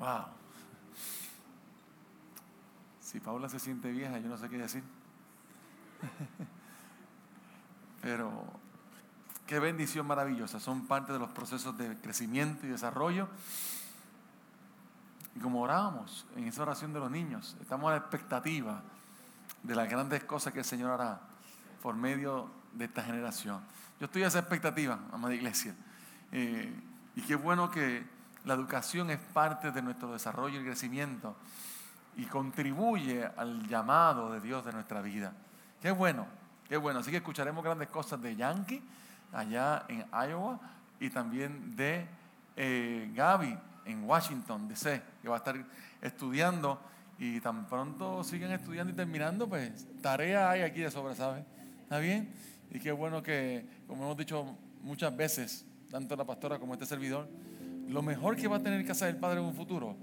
Wow. Si Paula se siente vieja, yo no sé qué decir. Pero qué bendición maravillosa. Son parte de los procesos de crecimiento y desarrollo. Y como orábamos en esa oración de los niños, estamos a la expectativa de las grandes cosas que el Señor hará por medio de esta generación. Yo estoy a esa expectativa, amada iglesia. Eh, y qué bueno que la educación es parte de nuestro desarrollo y crecimiento y contribuye al llamado de Dios de nuestra vida. Qué bueno, qué bueno. Así que escucharemos grandes cosas de Yankee allá en Iowa y también de eh, Gaby en Washington, D.C., que va a estar estudiando y tan pronto siguen estudiando y terminando, pues tarea hay aquí de sobra, ¿sabes? ¿Está bien? Y qué bueno que, como hemos dicho muchas veces, tanto la pastora como este servidor, lo mejor que va a tener que hacer el Padre en un futuro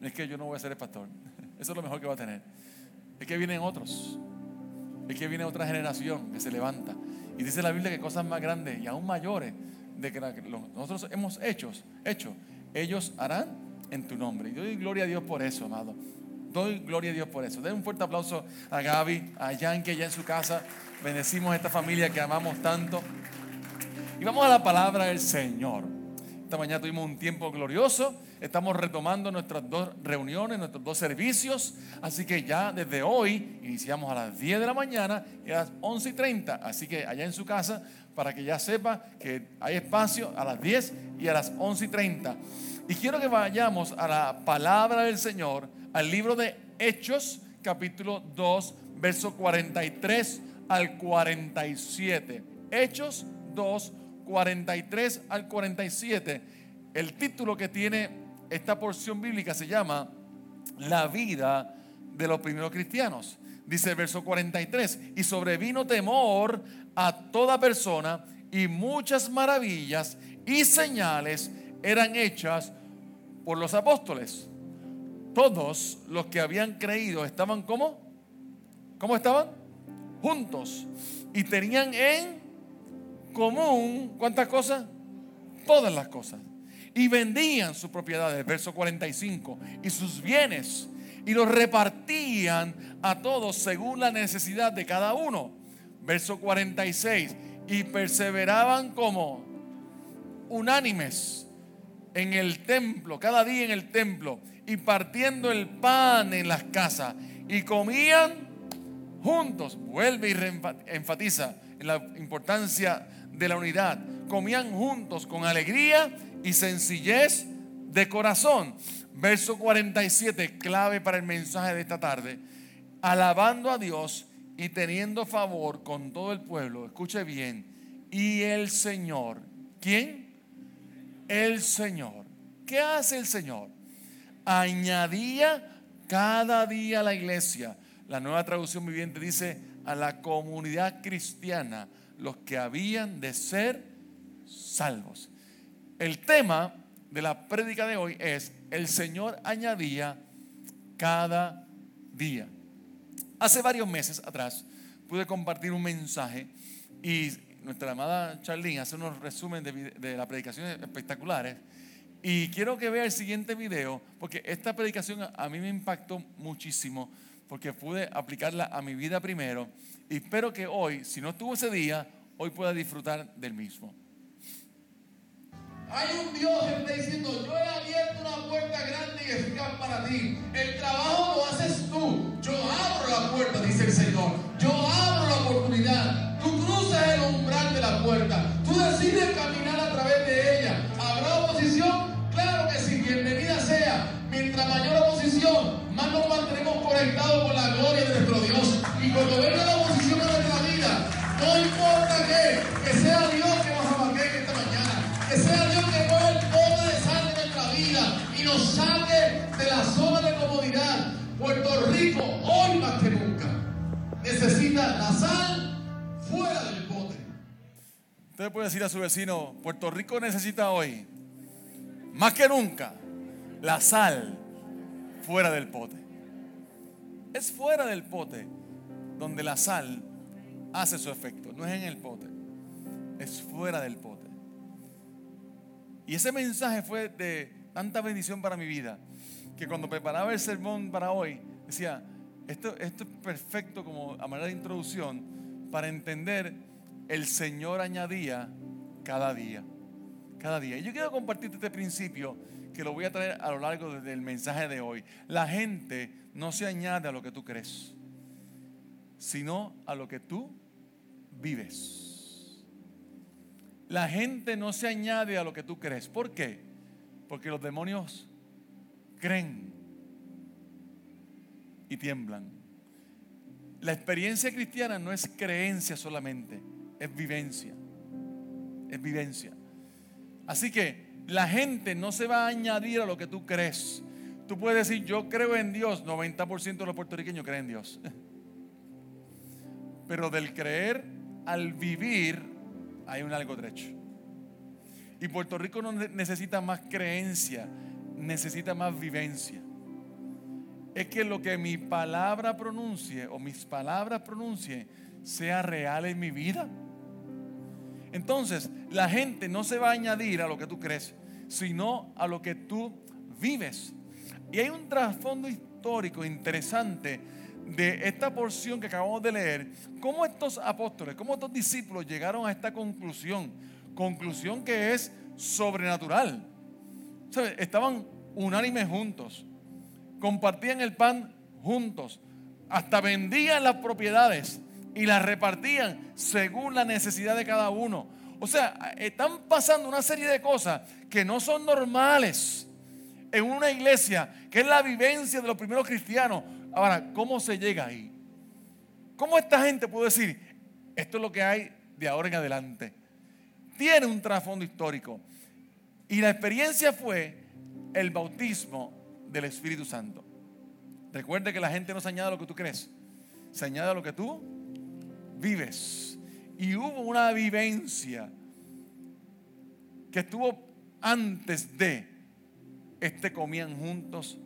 es que yo no voy a ser el pastor. Eso es lo mejor que va a tener. Es que vienen otros. Es que viene otra generación que se levanta. Y dice la Biblia que cosas más grandes y aún mayores de que nosotros hemos hecho, hecho, ellos harán en tu nombre. Y doy gloria a Dios por eso, amado. Doy gloria a Dios por eso. Den un fuerte aplauso a Gaby, a Yankee allá en su casa. Bendecimos a esta familia que amamos tanto. Y vamos a la palabra del Señor. Esta mañana tuvimos un tiempo glorioso. Estamos retomando nuestras dos reuniones, nuestros dos servicios. Así que ya desde hoy iniciamos a las 10 de la mañana y a las 11 y 30. Así que allá en su casa, para que ya sepa que hay espacio a las 10 y a las 11 y 30. Y quiero que vayamos a la palabra del Señor, al libro de Hechos, capítulo 2, verso 43 al 47. Hechos 2, 43 al 47, el título que tiene esta porción bíblica se llama La vida de los primeros cristianos. Dice el verso 43, y sobrevino temor a toda persona y muchas maravillas y señales eran hechas por los apóstoles. Todos los que habían creído estaban como, ¿cómo estaban? Juntos y tenían en común, ¿cuántas cosas? Todas las cosas. Y vendían sus propiedades, verso 45, y sus bienes, y los repartían a todos según la necesidad de cada uno. Verso 46, y perseveraban como unánimes en el templo, cada día en el templo, y partiendo el pan en las casas, y comían juntos. Vuelve y enfatiza en la importancia de la unidad. Comían juntos con alegría y sencillez de corazón. Verso 47, clave para el mensaje de esta tarde. Alabando a Dios y teniendo favor con todo el pueblo. Escuche bien. Y el Señor. ¿Quién? El Señor. ¿Qué hace el Señor? Añadía cada día a la iglesia. La nueva traducción viviente dice a la comunidad cristiana los que habían de ser salvos. El tema de la prédica de hoy es, el Señor añadía cada día. Hace varios meses atrás pude compartir un mensaje y nuestra amada Charlene hace unos resúmenes de, de las predicaciones espectaculares. Y quiero que vea el siguiente video, porque esta predicación a mí me impactó muchísimo, porque pude aplicarla a mi vida primero espero que hoy, si no estuvo ese día, hoy pueda disfrutar del mismo. Hay un Dios que está diciendo, yo he abierto una puerta grande y eficaz para ti. El trabajo lo haces tú. Yo abro la puerta, dice el Señor. Yo abro la oportunidad. Tú cruzas el umbral de la puerta. Tú decides caminar puede decir a su vecino, Puerto Rico necesita hoy, más que nunca, la sal fuera del pote. Es fuera del pote donde la sal hace su efecto, no es en el pote, es fuera del pote. Y ese mensaje fue de tanta bendición para mi vida que cuando preparaba el sermón para hoy, decía, esto, esto es perfecto como a manera de introducción para entender el Señor añadía cada día. Cada día. Y yo quiero compartirte este principio que lo voy a traer a lo largo del mensaje de hoy. La gente no se añade a lo que tú crees, sino a lo que tú vives. La gente no se añade a lo que tú crees. ¿Por qué? Porque los demonios creen y tiemblan. La experiencia cristiana no es creencia solamente, es vivencia. Es vivencia. Así que la gente no se va a añadir a lo que tú crees. Tú puedes decir, yo creo en Dios. 90% de los puertorriqueños creen en Dios. Pero del creer al vivir hay un algo derecho. Y Puerto Rico no necesita más creencia, necesita más vivencia. Es que lo que mi palabra pronuncie o mis palabras pronuncien sea real en mi vida. Entonces, la gente no se va a añadir a lo que tú crees, sino a lo que tú vives. Y hay un trasfondo histórico interesante de esta porción que acabamos de leer, cómo estos apóstoles, cómo estos discípulos llegaron a esta conclusión, conclusión que es sobrenatural. Estaban unánimes juntos, compartían el pan juntos, hasta vendían las propiedades y las repartían según la necesidad de cada uno. O sea, están pasando una serie de cosas que no son normales en una iglesia, que es la vivencia de los primeros cristianos. Ahora, ¿cómo se llega ahí? ¿Cómo esta gente puede decir, esto es lo que hay de ahora en adelante? Tiene un trasfondo histórico. Y la experiencia fue el bautismo del Espíritu Santo. Recuerde que la gente no se añade a lo que tú crees, se añade a lo que tú vives. Y hubo una vivencia que estuvo antes de, este comían juntos,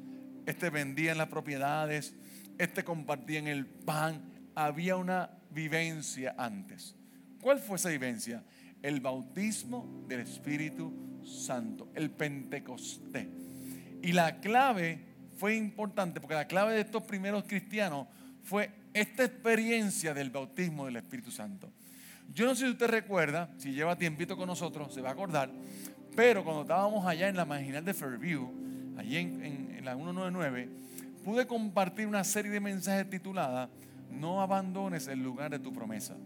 este vendían las propiedades, este compartían el pan. Había una vivencia antes. ¿Cuál fue esa vivencia? El bautismo del Espíritu Santo, el Pentecostés. Y la clave fue importante porque la clave de estos primeros cristianos fue esta experiencia del bautismo del Espíritu Santo. Yo no sé si usted recuerda, si lleva tiempito con nosotros, se va a acordar, pero cuando estábamos allá en la marginal de Fairview, allí en, en la 199, pude compartir una serie de mensajes titulada No abandones el lugar de tu promesa.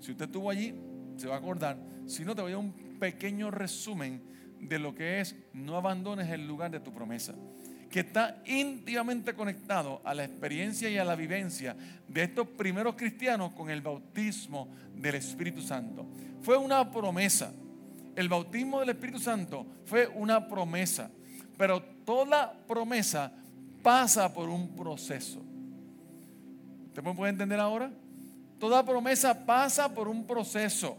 Si usted estuvo allí, se va a acordar. Si no, te voy a un pequeño resumen de lo que es no abandones el lugar de tu promesa que está íntimamente conectado a la experiencia y a la vivencia de estos primeros cristianos con el bautismo del Espíritu Santo. Fue una promesa. El bautismo del Espíritu Santo fue una promesa, pero toda promesa pasa por un proceso. ¿Usted me puede entender ahora? Toda promesa pasa por un proceso.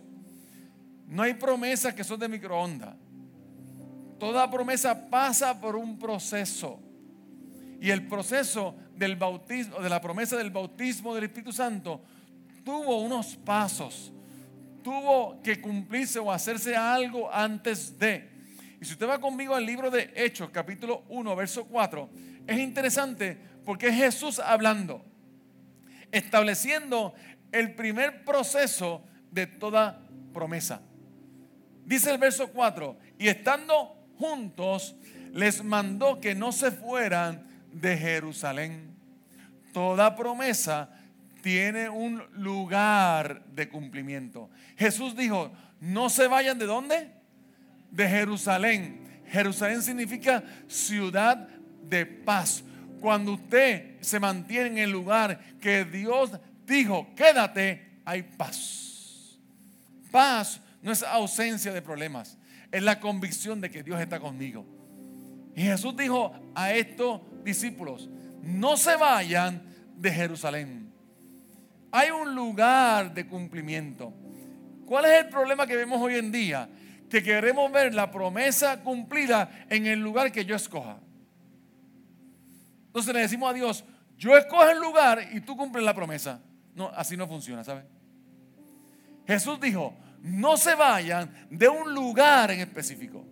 No hay promesas que son de microondas. Toda promesa pasa por un proceso. Y el proceso del bautismo, de la promesa del bautismo del Espíritu Santo, tuvo unos pasos. Tuvo que cumplirse o hacerse algo antes de. Y si usted va conmigo al libro de Hechos, capítulo 1, verso 4, es interesante porque es Jesús hablando, estableciendo el primer proceso de toda promesa. Dice el verso 4, y estando juntos, les mandó que no se fueran de Jerusalén. Toda promesa tiene un lugar de cumplimiento. Jesús dijo, no se vayan de dónde? De Jerusalén. Jerusalén significa ciudad de paz. Cuando usted se mantiene en el lugar que Dios dijo, quédate, hay paz. Paz no es ausencia de problemas es la convicción de que Dios está conmigo. Y Jesús dijo a estos discípulos, no se vayan de Jerusalén. Hay un lugar de cumplimiento. ¿Cuál es el problema que vemos hoy en día? Que queremos ver la promesa cumplida en el lugar que yo escoja. Entonces le decimos a Dios, yo escojo el lugar y tú cumples la promesa. No, así no funciona, ¿sabes? Jesús dijo, no se vayan de un lugar en específico.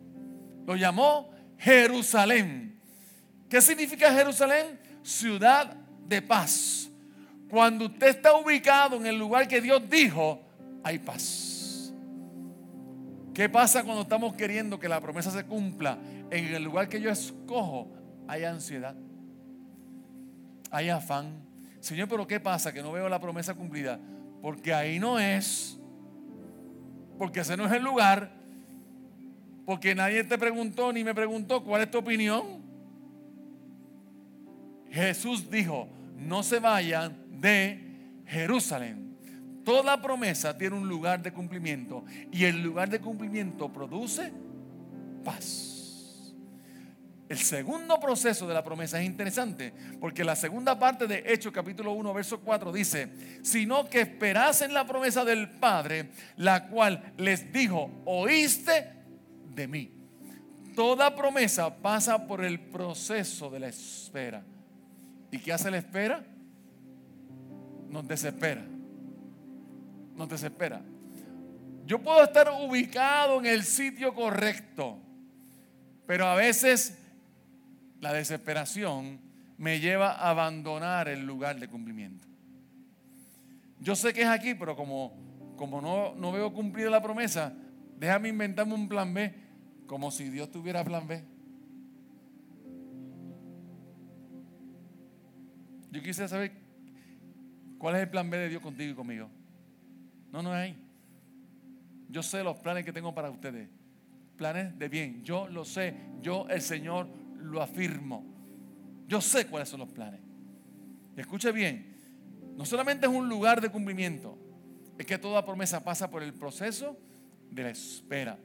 Lo llamó Jerusalén. ¿Qué significa Jerusalén? Ciudad de paz. Cuando usted está ubicado en el lugar que Dios dijo, hay paz. ¿Qué pasa cuando estamos queriendo que la promesa se cumpla en el lugar que yo escojo? Hay ansiedad, hay afán. Señor, pero ¿qué pasa? Que no veo la promesa cumplida. Porque ahí no es. Porque ese no es el lugar. Porque nadie te preguntó ni me preguntó cuál es tu opinión. Jesús dijo, no se vayan de Jerusalén. Toda promesa tiene un lugar de cumplimiento y el lugar de cumplimiento produce paz. El segundo proceso de la promesa es interesante porque la segunda parte de Hechos capítulo 1 verso 4 dice, sino que esperasen la promesa del Padre, la cual les dijo, oíste de mí. Toda promesa pasa por el proceso de la espera. ¿Y qué hace la espera? Nos desespera. Nos desespera. Yo puedo estar ubicado en el sitio correcto, pero a veces la desesperación me lleva a abandonar el lugar de cumplimiento. Yo sé que es aquí, pero como, como no, no veo cumplida la promesa, déjame inventarme un plan B, como si Dios tuviera plan B. Yo quisiera saber cuál es el plan B de Dios contigo y conmigo. No, no hay. Yo sé los planes que tengo para ustedes. Planes de bien. Yo lo sé. Yo, el Señor, lo afirmo. Yo sé cuáles son los planes. escuche bien. No solamente es un lugar de cumplimiento. Es que toda promesa pasa por el proceso de la espera.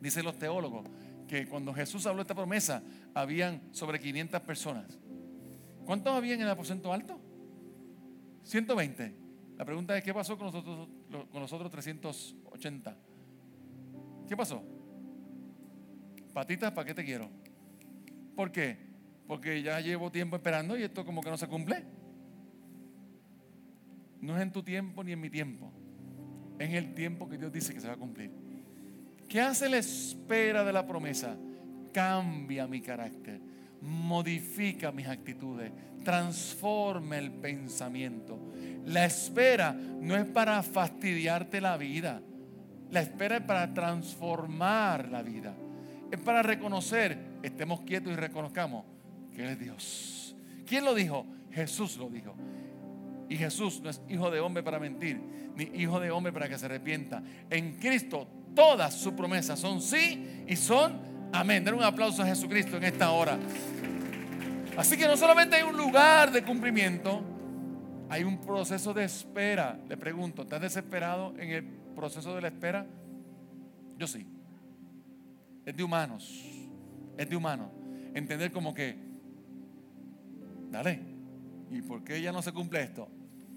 Dicen los teólogos que cuando Jesús habló esta promesa, habían sobre 500 personas. ¿Cuántos habían en el aposento alto? 120. La pregunta es, ¿qué pasó con nosotros, con nosotros 380? ¿Qué pasó? Patitas, ¿para qué te quiero? ¿Por qué? Porque ya llevo tiempo esperando y esto como que no se cumple. No es en tu tiempo ni en mi tiempo. Es en el tiempo que Dios dice que se va a cumplir. ¿Qué hace la espera de la promesa? Cambia mi carácter modifica mis actitudes, transforma el pensamiento. La espera no es para fastidiarte la vida, la espera es para transformar la vida. Es para reconocer, estemos quietos y reconozcamos que Él es Dios. ¿Quién lo dijo? Jesús lo dijo. Y Jesús no es hijo de hombre para mentir, ni hijo de hombre para que se arrepienta. En Cristo todas sus promesas son sí y son Amén. Den un aplauso a Jesucristo en esta hora. Así que no solamente hay un lugar de cumplimiento, hay un proceso de espera. Le pregunto, ¿estás desesperado en el proceso de la espera? Yo sí. Es de humanos. Es de humanos. Entender como que, dale, ¿y por qué ya no se cumple esto?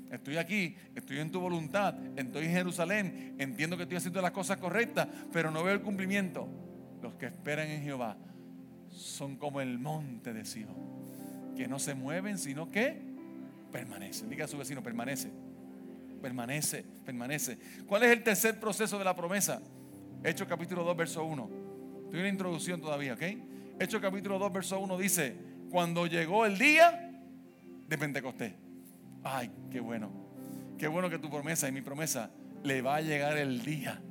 Estoy aquí, estoy en tu voluntad, estoy en Jerusalén, entiendo que estoy haciendo las cosas correctas, pero no veo el cumplimiento. Los que esperan en Jehová son como el monte de Sion, que no se mueven, sino que permanecen. Diga a su vecino, permanece. Permanece, permanece. ¿Cuál es el tercer proceso de la promesa? Hechos capítulo 2, verso 1. Estoy en la introducción todavía, ¿ok? Hechos capítulo 2, verso 1 dice, cuando llegó el día de Pentecostés. Ay, qué bueno. Qué bueno que tu promesa y mi promesa le va a llegar el día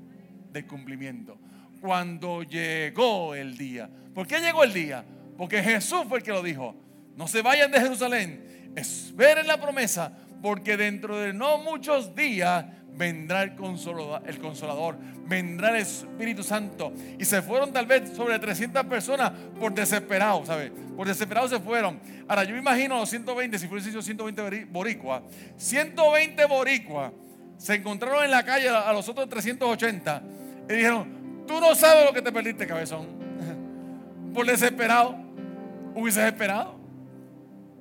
del cumplimiento cuando llegó el día. ¿Por qué llegó el día? Porque Jesús fue el que lo dijo. No se vayan de Jerusalén, esperen la promesa, porque dentro de no muchos días vendrá el consolador, el consolador, vendrá el Espíritu Santo. Y se fueron tal vez sobre 300 personas por desesperados, ¿sabes? Por desesperados se fueron. Ahora yo me imagino los 120, si fuese 120 boricuas, 120 boricuas se encontraron en la calle a los otros 380 y dijeron, Tú no sabes lo que te perdiste, cabezón. Por desesperado. Hubieses esperado.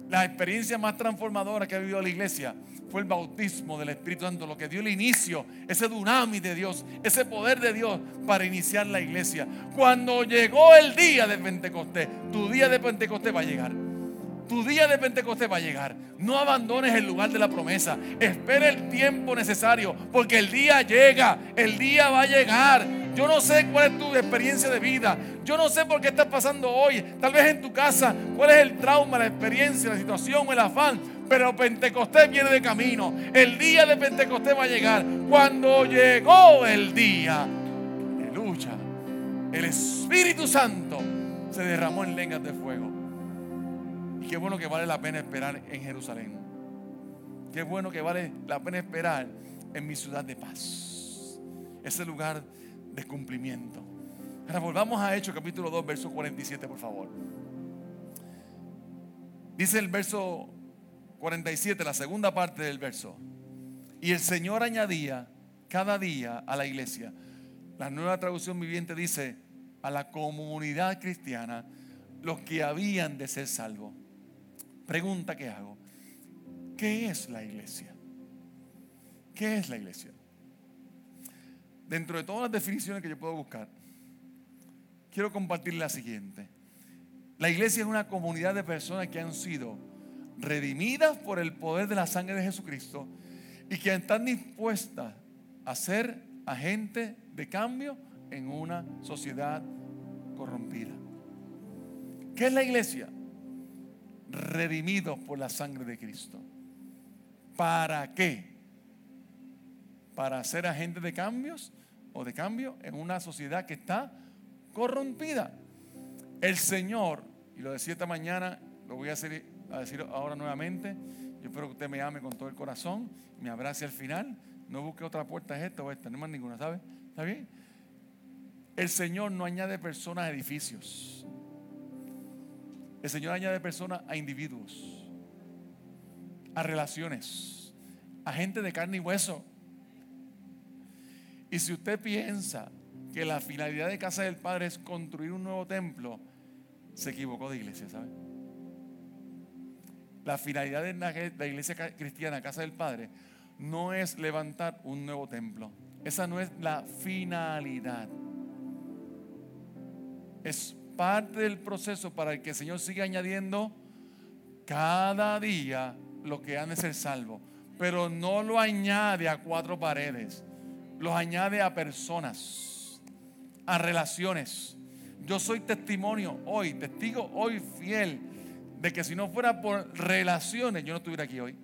La experiencia más transformadora que ha vivido la iglesia fue el bautismo del Espíritu Santo, lo que dio el inicio, ese dunami de Dios, ese poder de Dios para iniciar la iglesia. Cuando llegó el día de Pentecostés, tu día de Pentecostés va a llegar. Tu día de Pentecostés va a llegar. No abandones el lugar de la promesa. Espera el tiempo necesario, porque el día llega, el día va a llegar Yo no sé cuál es tu experiencia de vida. Yo no sé por qué estás pasando hoy. Tal vez en tu casa, cuál es el trauma, la experiencia, la situación el afán. Pero Pentecostés viene de camino. El día de Pentecostés va a llegar. Cuando llegó el día, aleluya, el Espíritu Santo se derramó en lenguas de fuego. Y qué bueno que vale la pena esperar en Jerusalén. Qué bueno que vale la pena esperar en mi ciudad de paz. Ese lugar de cumplimiento. Ahora volvamos a Hechos capítulo 2, verso 47, por favor. Dice el verso 47, la segunda parte del verso. Y el Señor añadía cada día a la iglesia. La nueva traducción viviente dice a la comunidad cristiana los que habían de ser salvos. Pregunta que hago. ¿Qué es la iglesia? ¿Qué es la iglesia? Dentro de todas las definiciones que yo puedo buscar, quiero compartir la siguiente. La iglesia es una comunidad de personas que han sido redimidas por el poder de la sangre de Jesucristo y que están dispuestas a ser agentes de cambio en una sociedad corrompida. ¿Qué es la iglesia? Redimidos por la sangre de Cristo. ¿Para qué? Para ser agentes de cambios o de cambio en una sociedad que está corrompida. El Señor, y lo decía esta mañana, lo voy a, decir ahora nuevamente, yo espero que usted me ame con todo el corazón, me abrace al final, no busque otra puerta, es esta o esta, no más ninguna, ¿sabe? ¿Está bien? El Señor no añade personas a edificios. El Señor añade personas a individuos a relaciones, a gente de carne y hueso. Y si usted piensa que la finalidad de Casa del Padre es construir un nuevo templo, se equivocó de iglesia, ¿sabe? La finalidad de la iglesia cristiana, Casa del Padre, no es levantar un nuevo templo. Esa no es la finalidad. Es parte del proceso para el que el Señor siga añadiendo cada día lo que han de ser salvos. Pero no lo añade a cuatro paredes. Los añade a personas, a relaciones. Yo soy testimonio hoy, testigo hoy fiel de que si no fuera por relaciones, yo no estuviera aquí hoy.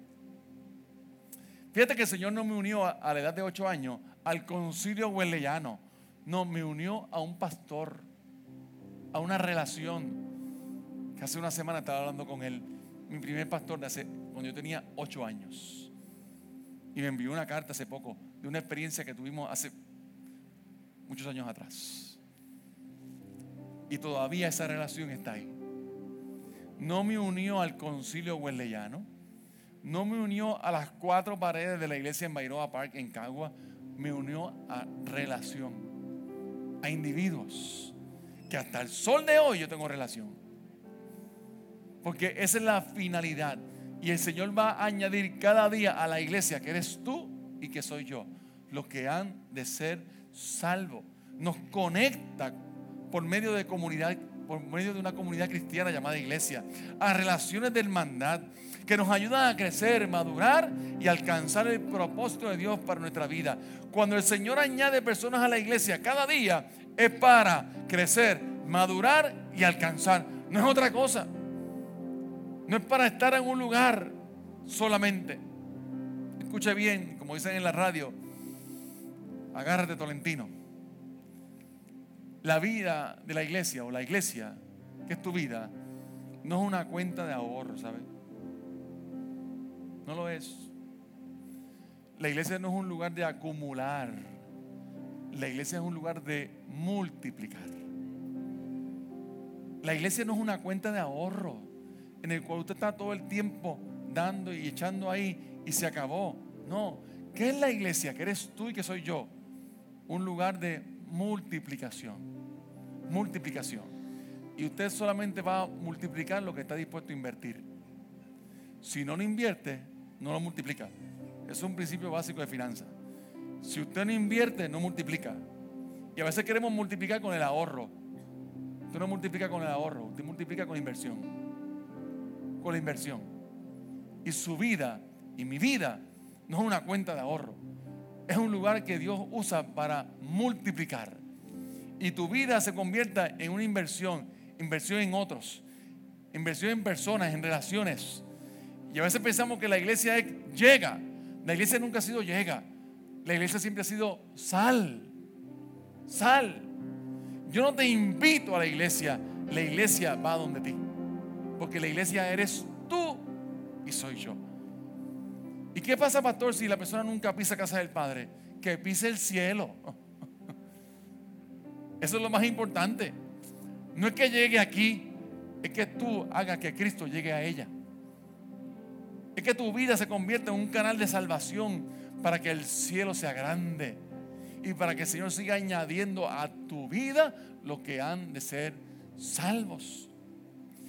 Fíjate que el Señor no me unió a, la edad de ocho años al concilio hueleyano. No, me unió a un pastor, a una relación. Que hace una semana estaba hablando con él mi primer pastor de hace, cuando yo tenía ocho años. Y me envió una carta hace poco de una experiencia que tuvimos hace muchos años atrás. Y todavía esa relación está ahí. No me unió al concilio hueleyano. No me unió a las cuatro paredes de la iglesia en Bairoa Park, en Cagua. Me unió a relación, a individuos. Que hasta el sol de hoy yo tengo relación. Porque esa es la finalidad. Y el Señor va a añadir cada día a la iglesia que eres tú y que soy yo. Los que han de ser salvos. Nos conecta por medio de comunidad, por medio de una comunidad cristiana llamada iglesia, a relaciones de hermandad que nos ayudan a crecer, madurar y alcanzar el propósito de Dios para nuestra vida. Cuando el Señor añade personas a la iglesia cada día es para crecer, madurar y alcanzar. No es otra cosa. No es para estar en un lugar solamente. Escuche bien, como dicen en la radio, agárrate Tolentino. La vida de la iglesia o la iglesia, que es tu vida, no es una cuenta de ahorro, ¿sabes? No lo es. La iglesia no es un lugar de acumular. La iglesia es un lugar de multiplicar. La iglesia no es una cuenta de ahorro en el cual usted está todo el tiempo dando y echando ahí y se acabó. No, ¿qué es la iglesia? Que eres tú y que soy yo. Un lugar de multiplicación. Multiplicación. Y usted solamente va a multiplicar lo que está dispuesto a invertir. Si no lo invierte, no lo multiplica. Es un principio básico de finanzas. Si usted no invierte, no multiplica. Y a veces queremos multiplicar con el ahorro. Usted no multiplica con el ahorro, usted multiplica con inversión con la inversión. Y su vida y mi vida no es una cuenta de ahorro. Es un lugar que Dios usa para multiplicar. y tu vida se convierta en una inversión, inversión en otros, inversión en personas, en relaciones. Y a veces pensamos que la iglesia es, llega. La iglesia nunca ha sido llega. La iglesia siempre ha sido sal. Sal. Yo no te invito a la iglesia. La iglesia va donde ti. Porque la iglesia eres tú y soy yo. ¿Y qué pasa, pastor, si la persona nunca pisa casa del Padre? Que pise el cielo. Eso es lo más importante. No es que llegue aquí, es que tú hagas que Cristo llegue a ella. Es que tu vida se convierta en un canal de salvación para que el cielo sea grande y para que el Señor siga añadiendo a tu vida lo que han de ser salvos.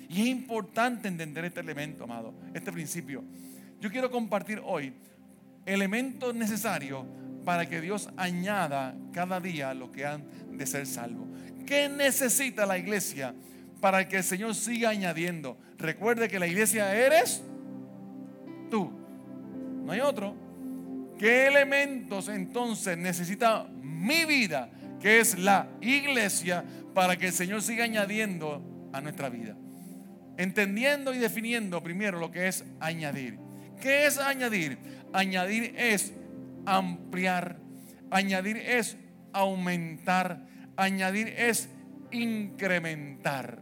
Y es importante entender este elemento, amado, este principio. Yo quiero compartir hoy elementos necesarios para que Dios añada cada día lo que han de ser salvos. ¿Qué necesita la iglesia para que el Señor siga añadiendo? Recuerde que la iglesia eres tú. No hay otro. ¿Qué elementos entonces necesita mi vida, que es la iglesia, para que el Señor siga añadiendo a nuestra vida? Entendiendo y definiendo primero lo que es añadir. ¿Qué es añadir? Añadir es ampliar. Añadir es aumentar. Añadir es incrementar.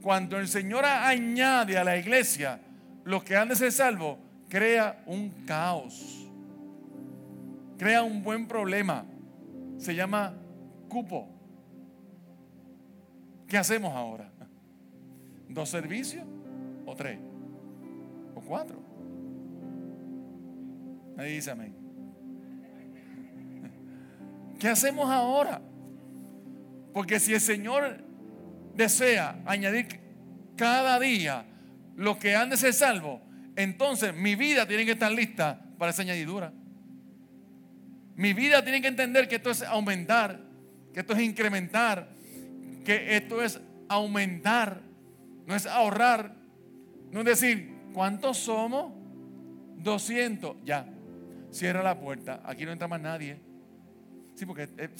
Cuando el Señor añade a la iglesia los que han de ser salvos, crea un caos. Crea un buen problema. Se llama cupo. ¿Qué hacemos ahora? ¿Dos servicios o tres? ¿O cuatro? Nadie dice amén. ¿Qué hacemos ahora? Porque si el Señor desea añadir cada día los que han de ser salvos, entonces mi vida tiene que estar lista para esa añadidura. Mi vida tiene que entender que esto es aumentar, que esto es incrementar, que esto es aumentar, no es ahorrar, no es decir, ¿cuántos somos? 200, ya, cierra la puerta, aquí no entra más nadie. Sí, porque eh,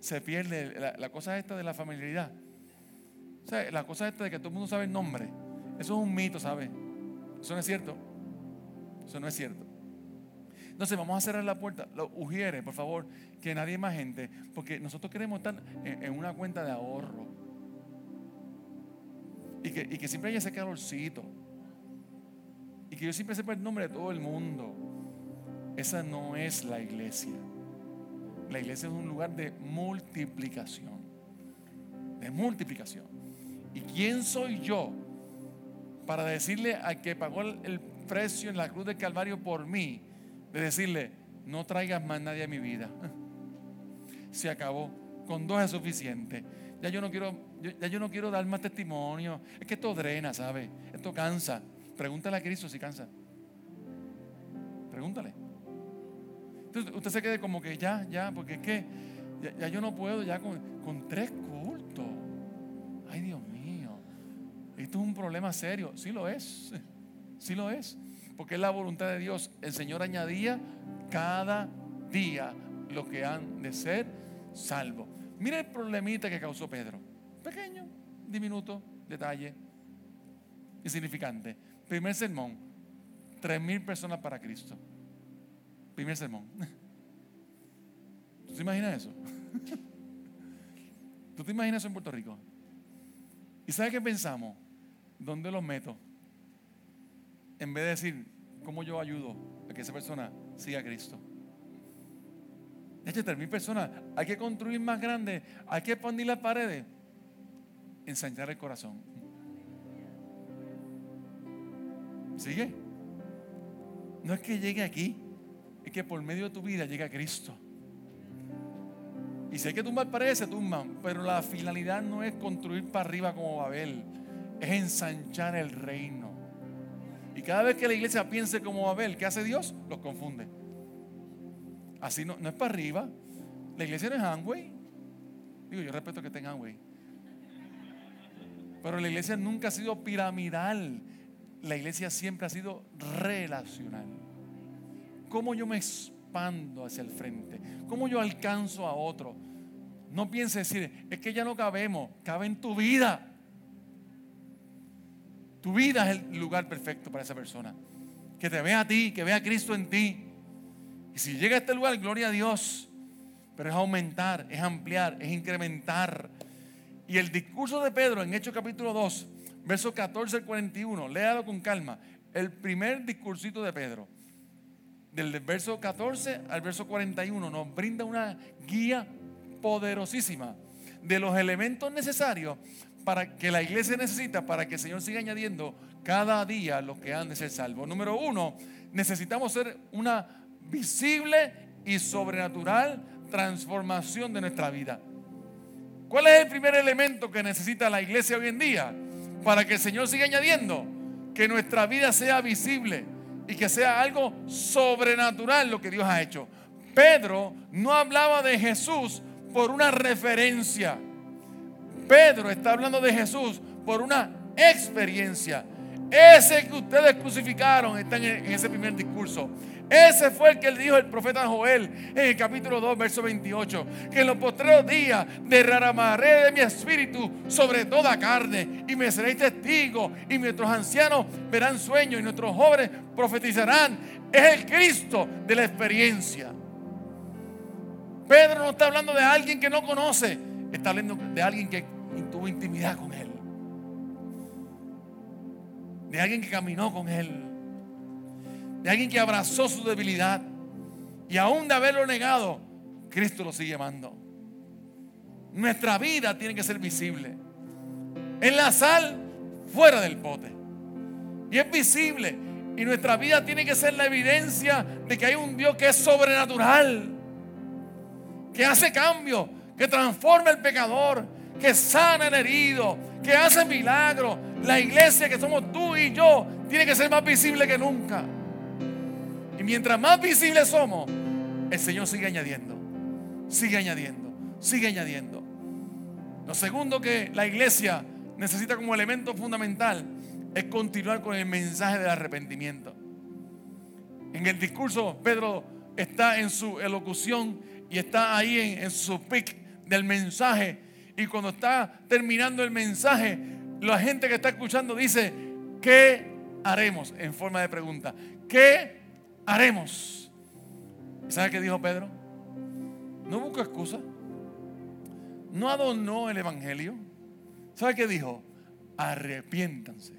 se, pierde la, cosa esta de la familiaridad. O sea, la cosa esta de que todo el mundo sabe el nombre. Eso es un mito, ¿sabe? Eso no es cierto. Eso no es cierto. Entonces vamos a cerrar la puerta. Lo ujiere, por favor, que nadie más gente. Porque nosotros queremos estar en, una cuenta de ahorro. Y que, y que siempre haya ese calorcito. Y que yo siempre sepa el nombre de todo el mundo. Esa no es la iglesia. La iglesia es un lugar de multiplicación. De multiplicación. ¿Y quién soy yo para decirle al que pagó el precio en la cruz del Calvario por mí, de decirle, no traigas más nadie a mi vida? Se acabó. Con dos es suficiente. Ya yo no quiero, ya yo no quiero dar más testimonio. Es que esto drena, ¿sabe? Esto cansa. Pregúntale a Cristo si cansa. Pregúntale. Entonces usted se quede como que ya, ya, porque es que ya, yo no puedo ya con, con, tres cultos. Ay, Dios mío. Esto es un problema serio. Sí lo es. Sí lo es. Porque es la voluntad de Dios. El Señor añadía cada día lo que han de ser salvos. Mira el problemita que causó Pedro. Pequeño, diminuto, detalle, insignificante. Primer sermón, tres mil personas para Cristo. Primer sermón. ¿Tú te imaginas eso? ¿Tú te imaginas eso en Puerto Rico? ¿Y sabes qué pensamos? ¿Dónde los meto? En vez de decir, ¿cómo yo ayudo a que esa persona siga a Cristo? De tres mil personas. Hay que construir más grande. Hay que expandir las paredes. Ensanchar el corazón. ¿Sigue? No es que llegue aquí es que por medio de tu vida llega Cristo. Y hay que tumbar paredes, se tumban. Pero la finalidad no es construir para arriba como Babel, es ensanchar el reino. Y cada vez que la iglesia piense como Babel, ¿qué hace Dios? Los confunde. Así no, no es para arriba. La iglesia no es Amway. Digo, yo respeto que tenga Amway. Pero la iglesia nunca ha sido piramidal. La iglesia siempre ha sido relacional. ¿Cómo yo me expando hacia el frente? ¿Cómo yo alcanzo a otro? No pienses decir, es que ya no cabemos, cabe en tu vida. Tu vida es el lugar perfecto para esa persona. Que te vea a ti, que vea a Cristo en ti. Y si llega a este lugar, gloria a Dios. Pero es aumentar, es ampliar, es incrementar. Y el discurso de Pedro en Hechos capítulo 2, versos 14 al 41, léalo con calma. El primer discursito de Pedro, del verso 14 al verso 41, nos brinda una guía poderosísima de los elementos necesarios para que la iglesia necesita para que el Señor siga añadiendo cada día los que han de ser salvos. Número uno, necesitamos ser una visible y sobrenatural transformación de nuestra vida. ¿Cuál es el primer elemento que necesita la iglesia hoy en día para que el Señor siga añadiendo? Que nuestra vida sea visible y que sea algo sobrenatural lo que Dios ha hecho. Pedro no hablaba de Jesús por una referencia. Pedro está hablando de Jesús por una experiencia. Ese que ustedes crucificaron está en ese primer discurso. Ese fue el que dijo el profeta Joel en el capítulo 2, verso 28. Que en los postreros días derramaré de mi espíritu sobre toda carne y me seréis testigo y nuestros ancianos verán sueños y nuestros jóvenes profetizarán. Es el Cristo de la experiencia. Pedro no está hablando de alguien que no conoce, está hablando de alguien que tuvo intimidad con Él. De alguien que caminó con Él. De alguien que abrazó su debilidad. Y aún de haberlo negado, Cristo lo sigue amando. Nuestra vida tiene que ser visible. En la sal, fuera del pote. Y es visible. Y nuestra vida tiene que ser la evidencia de que hay un Dios que es sobrenatural que hace cambio, que transforma el pecador, que sana el herido, que hace milagros. La iglesia que somos tú y yo tiene que ser más visible que nunca. Y mientras más visibles somos, el Señor sigue añadiendo, sigue añadiendo, sigue añadiendo. Lo segundo que la iglesia necesita como elemento fundamental es continuar con el mensaje del arrepentimiento. En el discurso, Pedro está en su elocución y está ahí en, su pic del mensaje. Y cuando está terminando el mensaje, la gente que está escuchando dice, ¿qué haremos? En forma de pregunta. ¿Qué haremos? ¿Sabe qué dijo Pedro? No busco excusa. No adornó el Evangelio. ¿Sabe qué dijo? Arrepiéntanse.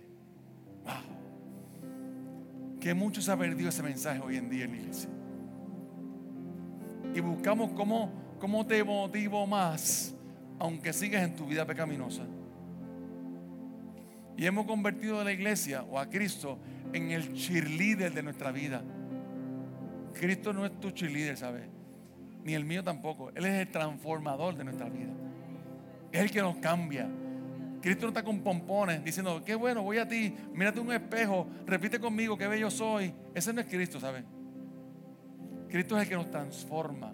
Wow. Que mucho se ha perdido ese mensaje hoy en día en la iglesia y buscamos cómo, cómo te motivo más, aunque sigas en tu vida pecaminosa. Y hemos convertido a la iglesia o a Cristo en el cheerleader de nuestra vida. Cristo no es tu cheerleader, ¿sabes? Ni el mío tampoco. Él es el transformador de nuestra vida. Es el que nos cambia. Cristo no está con pompones diciendo, qué bueno, voy a ti, mírate un espejo, repite conmigo qué bello soy. Ese no es Cristo, ¿sabes? Cristo es el que nos transforma.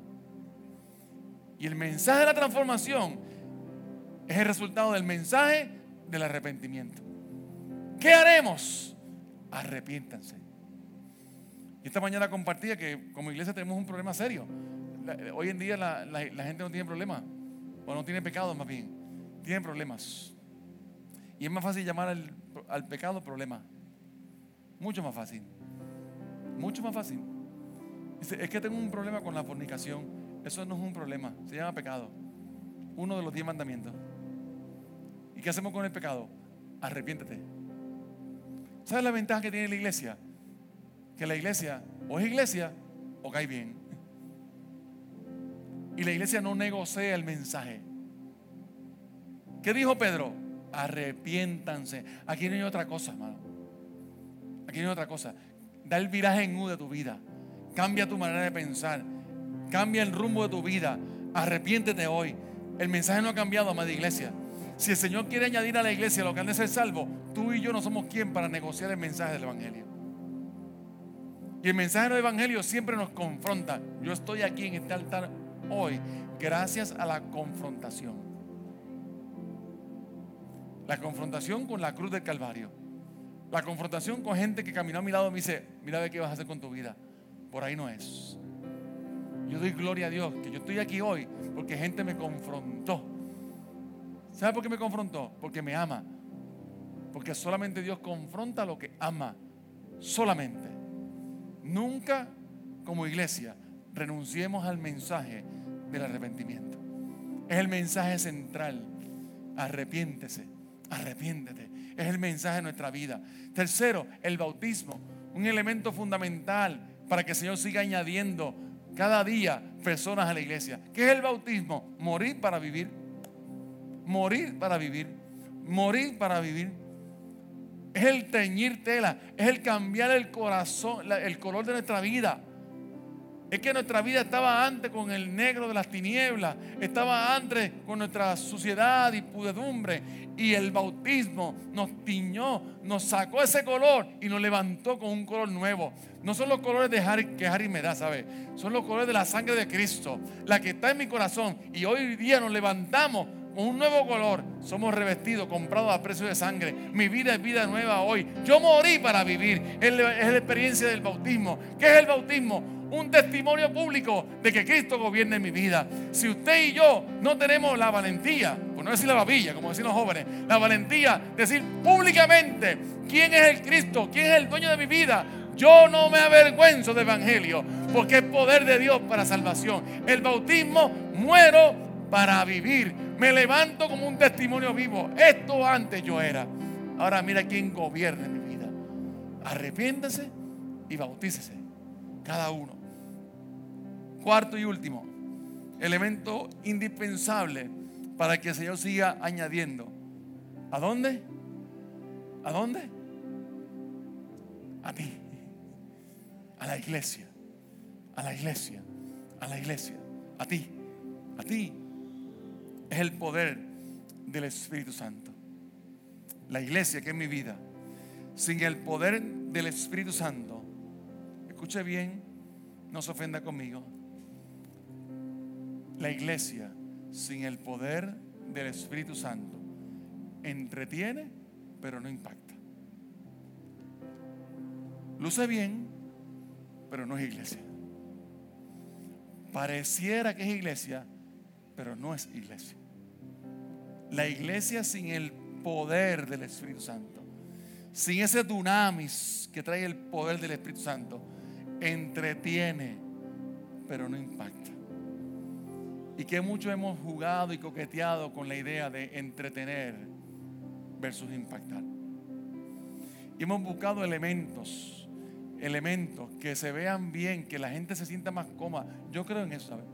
Y el mensaje de la transformación es el resultado del mensaje del arrepentimiento. ¿Qué haremos? Arrepiéntanse. Y esta mañana compartía que como iglesia tenemos un problema serio. Hoy en día la, gente no tiene problemas, o no tiene pecados más bien, tienen problemas. Y es más fácil llamar al, al pecado problema. Mucho más fácil. Mucho más fácil. Dice, es que tengo un problema con la fornicación. Eso no es un problema, se llama pecado. Uno de los diez mandamientos. ¿Y qué hacemos con el pecado? Arrepiéntete. ¿Sabes la ventaja que tiene la iglesia? Que la iglesia o es iglesia o cae bien. Y la iglesia no negocia el mensaje. ¿Qué dijo Pedro? Arrepiéntanse. Aquí no hay otra cosa, hermano. Aquí no hay otra cosa. Da el viraje en U de tu vida. Cambia tu manera de pensar. Cambia el rumbo de tu vida. Arrepiéntete hoy. El mensaje no ha cambiado, amada iglesia. Si el Señor quiere añadir a la iglesia lo que han de ser salvo, tú y yo no somos quien para negociar el mensaje del Evangelio. Y el mensaje del Evangelio siempre nos confronta. Yo estoy aquí en este altar hoy gracias a la confrontación. La confrontación con la cruz del Calvario. La confrontación con gente que caminó a mi lado y me dice, mira de qué vas a hacer con tu vida. Por ahí no es. Yo doy gloria a Dios que yo estoy aquí hoy porque gente me confrontó. ¿Sabe por qué me confrontó? Porque me ama. Porque solamente Dios confronta lo que ama. Solamente. Nunca como iglesia renunciemos al mensaje del arrepentimiento. Es el mensaje central. Arrepiéntese, arrepiéntete. Es el mensaje de nuestra vida. Tercero, el bautismo. Un elemento fundamental para que el Señor siga añadiendo cada día personas a la iglesia. ¿Qué es el bautismo? Morir para vivir. Morir para vivir. Morir para vivir. Es el teñir tela. Es el cambiar el corazón, el color de nuestra vida. Es que nuestra vida estaba antes con el negro de las tinieblas, estaba antes con nuestra suciedad y pudedumbre. Y el bautismo nos tiñó, nos sacó ese color y nos levantó con un color nuevo. No son los colores de Harry, que Harry me da, ¿sabe? Son los colores de la sangre de Cristo, la que está en mi corazón. Y hoy día nos levantamos un nuevo color. Somos revestidos, comprados a precio de sangre. Mi vida es vida nueva hoy. Yo morí para vivir. Es la experiencia del bautismo. ¿Qué es el bautismo? un testimonio público de que Cristo gobierna en mi vida. Si usted y yo no tenemos la valentía, por no decir la babilla, como decían los jóvenes, la valentía de decir públicamente quién es el Cristo, quién es el dueño de mi vida, yo no me avergüenzo del Evangelio, porque es poder de Dios para salvación. El bautismo, muero para vivir. Me levanto como un testimonio vivo. Esto antes yo era. Ahora mira quién gobierna mi vida. Arrepiéntese y bautícese. Cada uno. Cuarto y último, elemento indispensable para que el Señor siga añadiendo. ¿A dónde? ¿A dónde? A ti. A la iglesia. A la iglesia. A la iglesia. A ti. A ti. Es el poder del Espíritu Santo. La iglesia que es mi vida. Sin el poder del Espíritu Santo. Escuche bien. No se ofenda conmigo la iglesia sin el poder del Espíritu Santo entretiene, pero no impacta. Luce bien, pero no es iglesia. Pareciera que es iglesia, pero no es iglesia. La iglesia sin el poder del Espíritu Santo, sin ese dunamis que trae el poder del Espíritu Santo, entretiene, pero no impacta. Y que mucho hemos jugado y coqueteado con la idea de entretener versus impactar. Y hemos buscado elementos, elementos que se vean bien, que la gente se sienta más cómoda. Yo creo en eso, ¿sabes?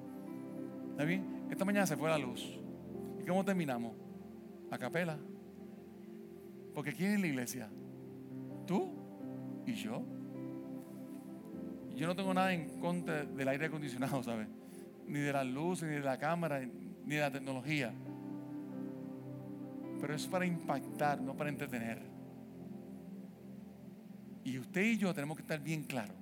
David, esta mañana se fue la luz. ¿Y cómo terminamos? A capela. Porque ¿quién es la iglesia? Tú y yo. Yo no tengo nada en contra del aire acondicionado, ¿sabes? ni de la luz, ni de la cámara, ni de la tecnología. Pero es para impactar, no para entretener. Y usted y yo tenemos que estar bien claros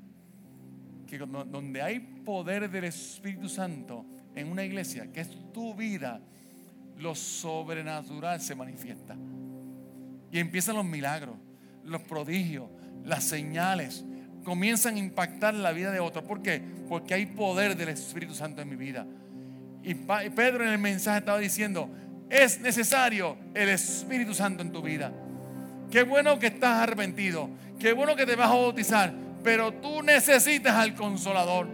que donde hay poder del Espíritu Santo en una iglesia, que es tu vida, lo sobrenatural se manifiesta. Y empiezan los milagros, los prodigios, las señales, comienzan a impactar la vida de otros. ¿Por qué? Porque hay poder del Espíritu Santo en mi vida. Y Pedro en el mensaje estaba diciendo, es necesario el Espíritu Santo en tu vida. Qué bueno que estás arrepentido, qué bueno que te vas a bautizar, pero tú necesitas al consolador.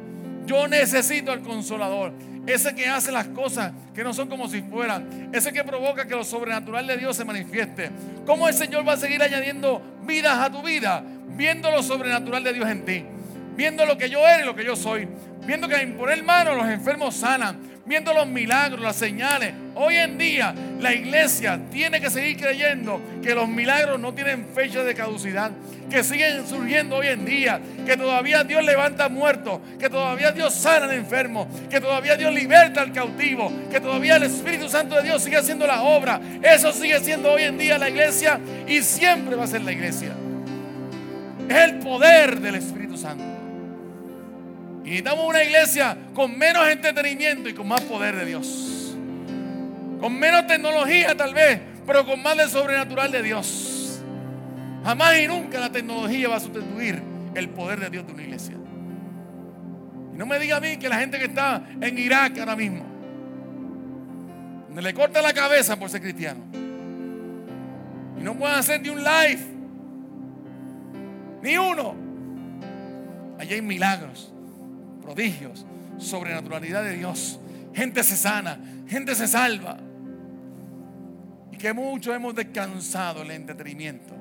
Yo necesito al consolador. Ese que hace las cosas que no son como si fueran. Ese que provoca que lo sobrenatural de Dios se manifieste. ¿Cómo el Señor va a seguir añadiendo vidas a tu vida? viendo lo sobrenatural de Dios en ti, viendo lo que yo era y lo que yo soy, viendo que por imponer manos los enfermos sanan, viendo los milagros, las señales. Hoy en día la iglesia tiene que seguir creyendo que los milagros no tienen fecha de caducidad, que siguen surgiendo hoy en día, que todavía Dios levanta muertos, que todavía Dios sana al enfermo, que todavía Dios liberta al cautivo, que todavía el Espíritu Santo de Dios sigue haciendo la obra. Eso sigue siendo hoy en día la iglesia y siempre va a ser la iglesia. Es el poder del Espíritu Santo. Y necesitamos una iglesia con menos entretenimiento y con más poder de Dios. Con menos tecnología tal vez, pero con más del sobrenatural de Dios. Jamás y nunca la tecnología va a sustituir el poder de Dios de una iglesia. No me diga a mí que la gente que está en Irak ahora mismo, donde le corta la cabeza por ser cristiano, y no pueden hacer ni un live, ni uno. Allí hay milagros, prodigios, sobrenaturalidad de Dios. Gente se sana, gente se salva. Y que mucho hemos descansado el entretenimiento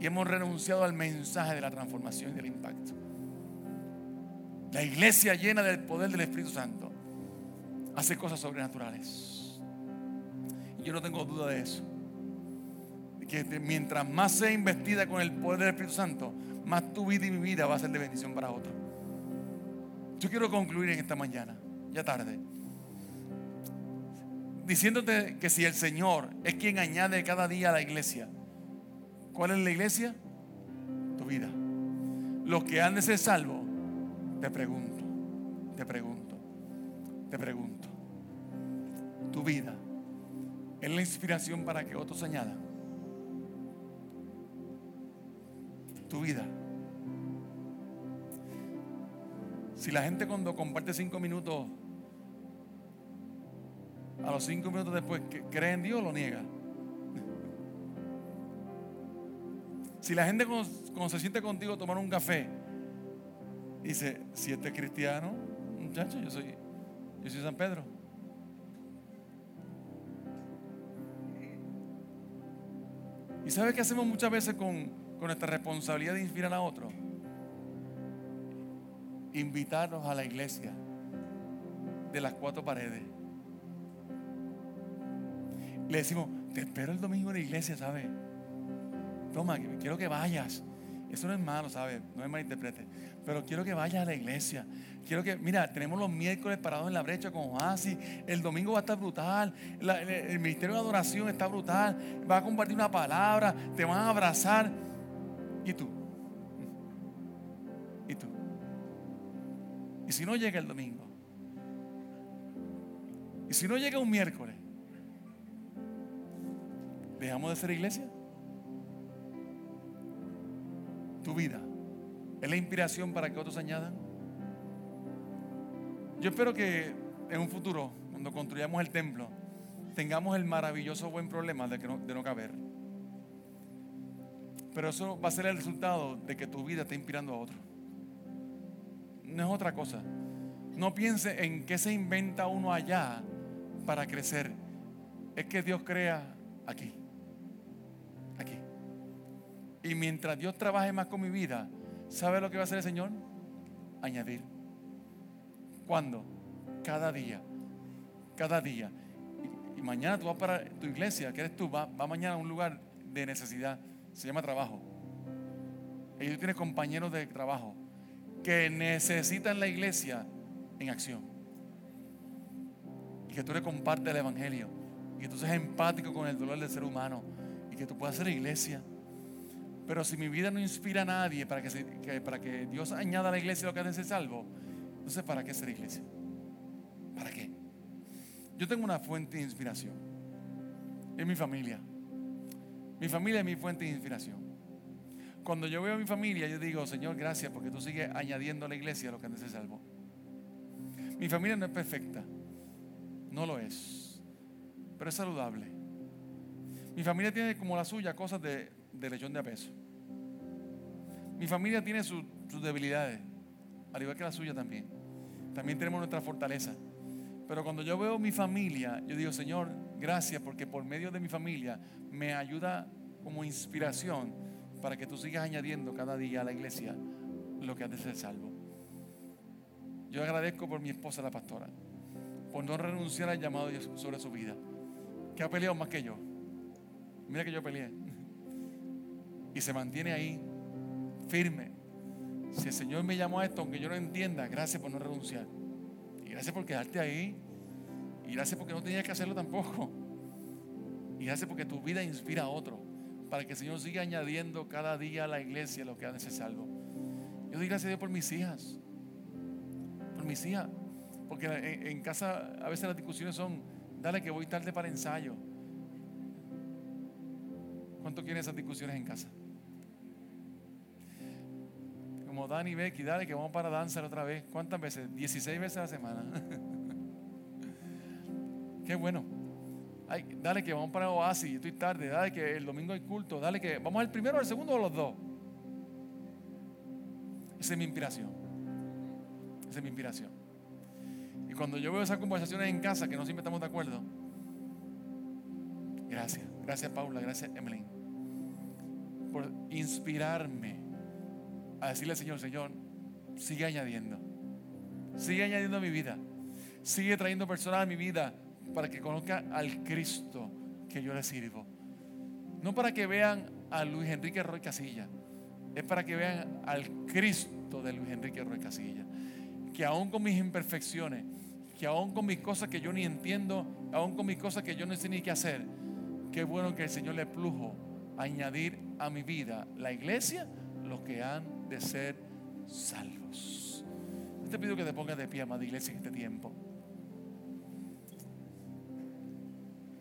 y hemos renunciado al mensaje de la transformación y del impacto. La iglesia llena del poder del Espíritu Santo hace cosas sobrenaturales. Y yo no tengo duda de eso. Que mientras más sea investida con el poder del Espíritu Santo, más tu vida y mi vida va a ser de bendición para otros. Yo quiero concluir en esta mañana, ya tarde, diciéndote que si el Señor es quien añade cada día a la iglesia, ¿cuál es la iglesia? Tu vida. Los que han de ser salvos te pregunto, te pregunto, te pregunto. Tu vida es la inspiración para que otros añadan. Tu vida. Si la gente cuando comparte cinco minutos, a los cinco minutos después cree en Dios, lo niega. Si la gente cuando, se siente contigo a tomar un café, Dice, si este es cristiano, muchacho, yo soy, yo soy San Pedro. ¿Y sabe qué hacemos muchas veces con, con nuestra responsabilidad de inspirar a otros? Invitarlos a la iglesia de las cuatro paredes. Le decimos, te espero el domingo en la iglesia, ¿sabes? Toma, quiero que vayas. Eso no es malo, ¿sabes? No me malinterprete. Pero quiero que vayas a la iglesia. Quiero que, mira, tenemos los miércoles parados en la brecha con Oasis. El domingo va a estar brutal. el, ministerio de adoración está brutal. Va a compartir una palabra. Te van a abrazar. ¿Y tú? ¿Y tú? ¿Y si no llega el domingo? ¿Y si no llega un miércoles? ¿Dejamos de ser iglesia? tu vida es la inspiración para que otros añadan. Yo espero que en un futuro, cuando construyamos el templo, tengamos el maravilloso buen problema de, que no, de no caber. Pero eso va a ser el resultado de que tu vida está inspirando a otros. No es otra cosa. No piense en qué se inventa uno allá para crecer. Es que Dios crea aquí. Y mientras Dios trabaje más con mi vida, ¿sabe lo que va a hacer el Señor? Añadir. ¿Cuándo? Cada día. Cada día. Y, mañana tú vas para tu iglesia, que eres tú, va, va mañana a un lugar de necesidad. Se llama trabajo. Y tú tienes compañeros de trabajo que necesitan la iglesia en acción. Y que tú le compartes el evangelio. Y que tú seas empático con el dolor del ser humano. Y que tú puedas ser iglesia. Pero si mi vida no inspira a nadie para que, para que Dios añada a la iglesia lo que hace ser salvo, entonces ¿para qué ser iglesia? ¿Para qué? Yo tengo una fuente de inspiración. Es mi familia. Mi familia es mi fuente de inspiración. Cuando yo veo a mi familia, yo digo, Señor, gracias porque tú sigues añadiendo a la iglesia lo que hace ser salvo. Mi familia no es perfecta. No lo es. Pero es saludable. Mi familia tiene como la suya cosas de de lechón de peso. Mi familia tiene sus debilidades, al igual que la suya también. También tenemos nuestra fortaleza. Pero cuando yo veo mi familia, yo digo, Señor, gracias porque por medio de mi familia me ayuda como inspiración para que tú sigas añadiendo cada día a la iglesia lo que ha de ser salvo. Yo agradezco por mi esposa, la pastora, por no renunciar al llamado sobre su vida, que ha peleado más que yo. Mira que yo peleé y se mantiene ahí firme. Si el Señor me llamó a esto, aunque yo no entienda, gracias por no renunciar. Y gracias por quedarte ahí. Y gracias porque no tenías que hacerlo tampoco. Y gracias porque tu vida inspira a otro. Para que el Señor siga añadiendo cada día a la iglesia lo que ha de ser salvo. Yo doy gracias a Dios por mis hijas. Por mis hijas. Porque en, casa a veces las discusiones son, dale que voy tarde para ensayo. ¿Cuánto quieren esas discusiones en casa? decimos, Dani, Becky, dale que vamos para danzar otra vez. ¿Cuántas veces? 16 veces a la semana. Qué bueno. Ay, dale que vamos para Oasis, estoy tarde. Dale que el domingo hay culto. Dale que vamos al primero, al segundo o los dos. Esa es mi inspiración. Esa es mi inspiración. Y cuando yo veo esas conversaciones en casa que no siempre estamos de acuerdo, gracias, gracias Paula, gracias Emily, por inspirarme a decirle al Señor, Señor, sigue añadiendo, sigue añadiendo a mi vida, sigue trayendo personas a mi vida para que conozcan al Cristo que yo le sirvo. No para que vean a Luis Enrique Roy Casilla, es para que vean al Cristo de Luis Enrique Roy Casilla. Que aún con mis imperfecciones, que aún con mis cosas que yo ni entiendo, aún con mis cosas que yo no sé ni qué hacer, qué bueno que el Señor le plujo añadir a mi vida la iglesia, los que han de ser salvos. Te pido que te pongas de pie, amada iglesia, en este tiempo.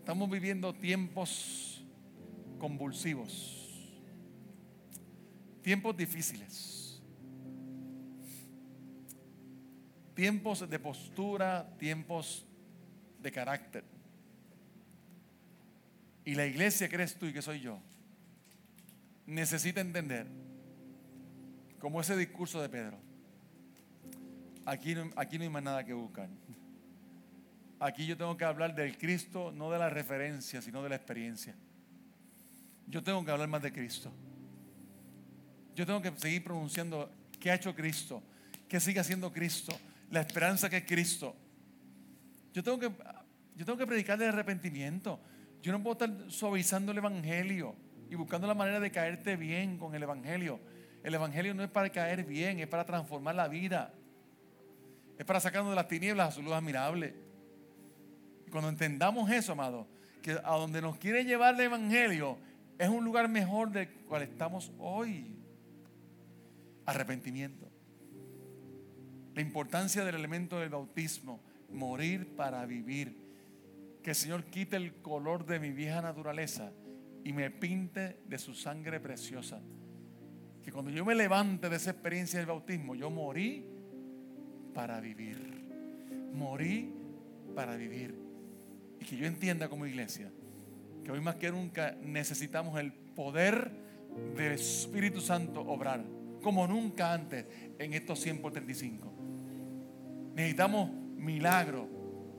Estamos viviendo tiempos convulsivos, tiempos difíciles, tiempos de postura, tiempos de carácter. Y la iglesia eres tú y que soy yo, necesita entender, como ese discurso de Pedro, aquí no, aquí no hay más nada que buscar. Aquí yo tengo que hablar del Cristo, no de la referencia, sino de la experiencia. Yo tengo que hablar más de Cristo. Yo tengo que seguir pronunciando qué ha hecho Cristo, qué sigue haciendo Cristo, la esperanza que es Cristo. Yo tengo que, yo tengo que predicar de arrepentimiento. Yo no puedo estar suavizando el Evangelio y buscando la manera de caerte bien con el Evangelio. El Evangelio no es para caer bien, es para transformar la vida. Es para sacarnos de las tinieblas a su luz admirable. Cuando entendamos eso, amado, que a donde nos quiere llevar el Evangelio es un lugar mejor del cual estamos hoy. Arrepentimiento. La importancia del elemento del bautismo, morir para vivir. Que el Señor quite el color de mi vieja naturaleza y me pinte de su sangre preciosa. Que cuando yo me levante de esa experiencia del bautismo, yo morí para vivir. Morí para vivir que yo entienda como iglesia que hoy más que nunca necesitamos el poder del Espíritu Santo obrar, como nunca antes en estos 100 por 35. Necesitamos milagros,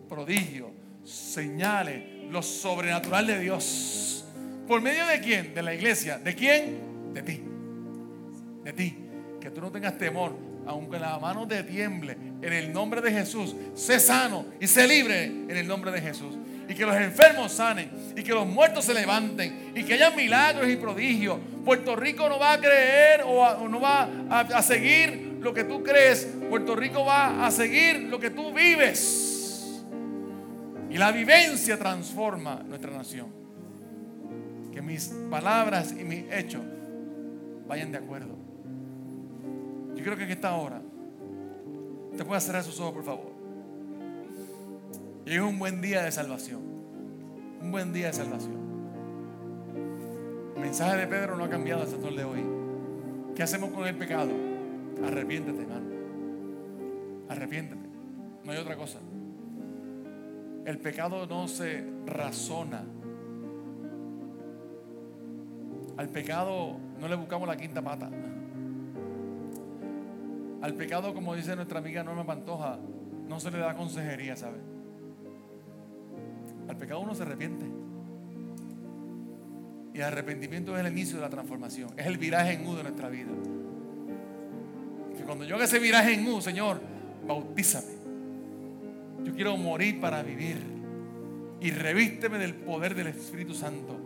prodigios, señales, lo sobrenatural de Dios. ¿Por medio de quién? De la iglesia. ¿De quién? De ti. De ti. Que tú no tengas temor, aunque la mano te tiemble, en el nombre de Jesús, sé sano y sé libre en el nombre de Jesús y que los enfermos sanen y que los muertos se levanten y que haya milagros y prodigios. Puerto Rico no va a creer o, no va a, seguir lo que tú crees. Puerto Rico va a seguir lo que tú vives. Y la vivencia transforma nuestra nación. Que mis palabras y mis hechos vayan de acuerdo. Yo creo que en esta hora te puedes cerrar esos ojos, por favor. Y es un buen día de salvación. Un buen día de salvación. El mensaje de Pedro no ha cambiado hasta el de hoy. ¿Qué hacemos con el pecado? Arrepiéntete, hermano. Arrepiéntete. No hay otra cosa. El pecado no se razona. Al pecado no le buscamos la quinta pata. Al pecado, como dice nuestra amiga Norma Pantoja, no se le da consejería, ¿sabes? Al pecado uno se arrepiente. Y el arrepentimiento es el inicio de la transformación. Es el viraje en U de nuestra vida. Cuando yo haga ese viraje en U, Señor, bautízame. Yo quiero morir para vivir. Y revísteme del poder del Espíritu Santo.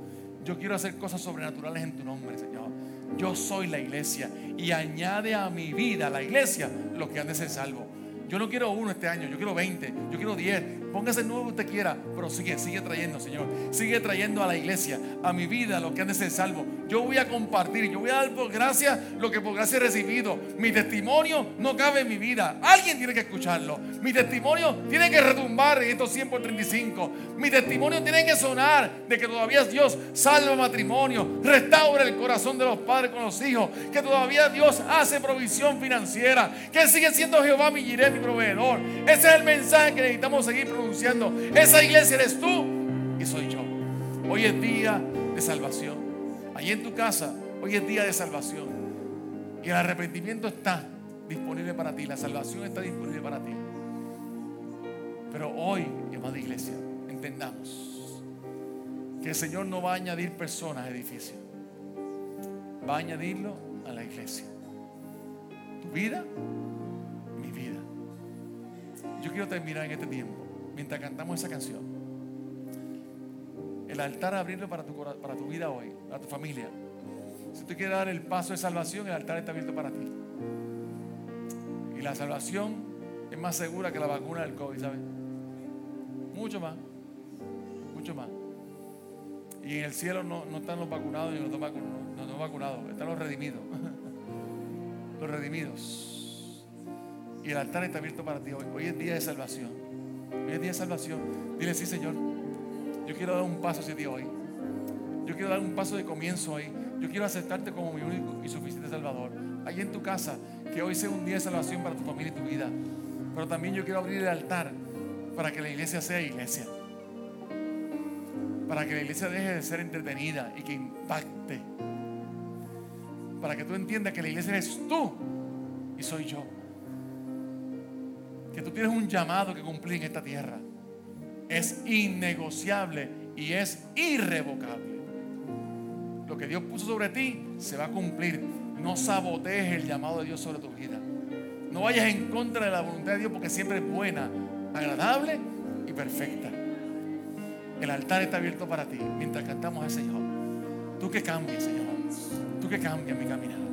Yo quiero hacer cosas sobrenaturales en tu nombre, Señor. Yo soy la iglesia. Y añade a mi vida, la iglesia, los que han de ser salvos. Yo no quiero uno este año, yo quiero 20, yo quiero 10, Póngase el nuevo que usted quiera, pero sigue, sigue trayendo, Señor. Sigue trayendo a la iglesia, a mi vida, lo que han de ser salvo. Yo voy a compartir, yo voy a dar por gracia lo que por gracia he recibido. Mi testimonio no cabe en mi vida. Alguien tiene que escucharlo. Mi testimonio tiene que retumbar en estos 100 por 35. Mi testimonio tiene que sonar de que todavía Dios salva matrimonio, restaura el corazón de los padres con los hijos, que todavía Dios hace provisión financiera, que sigue siendo Jehová mi jiré, mi proveedor. Ese es el mensaje que necesitamos seguir Esa iglesia eres tú y soy yo. Hoy es día de salvación. Allí en tu casa, hoy es día de salvación. Y el arrepentimiento está disponible para ti. La salvación está disponible para ti. Pero hoy, amada iglesia, entendamos que el Señor no va a añadir personas a edificio. Va a añadirlo a la iglesia. Tu vida, mi vida. Yo quiero terminar en este tiempo, mientras cantamos esa canción. El altar abrirlo para tu, para tu vida hoy, para tu familia. Si tú quieres dar el paso de salvación, el altar está abierto para ti. Y la salvación es más segura que la vacuna del COVID, ¿sabes? Mucho más. Mucho más. Y en el cielo no, están los vacunados ni los no, no vacunados, están los redimidos. Los redimidos. Y el altar está abierto para ti hoy. Hoy es día de salvación. Hoy es día de salvación. Dile, sí, Señor. Yo quiero dar un paso hacia ti hoy. Yo quiero dar un paso de comienzo hoy. Yo quiero aceptarte como mi único y suficiente Salvador. Allí en tu casa, que hoy sea un día de salvación para tu familia y tu vida. Pero también yo quiero abrir el altar para que la iglesia sea iglesia. Para que la iglesia deje de ser entretenida y que impacte. Para que tú entiendas que la iglesia eres tú y soy yo. Que tú tienes un llamado que cumplir en esta tierra. Es innegociable y es irrevocable. Lo que Dios puso sobre ti se va a cumplir. No sabotees el llamado de Dios sobre tu vida. No vayas en contra de la voluntad de Dios porque siempre es buena, agradable y perfecta. El altar está abierto para ti mientras cantamos al Señor. Tú que cambies, Señor. Tú que cambias mi caminar.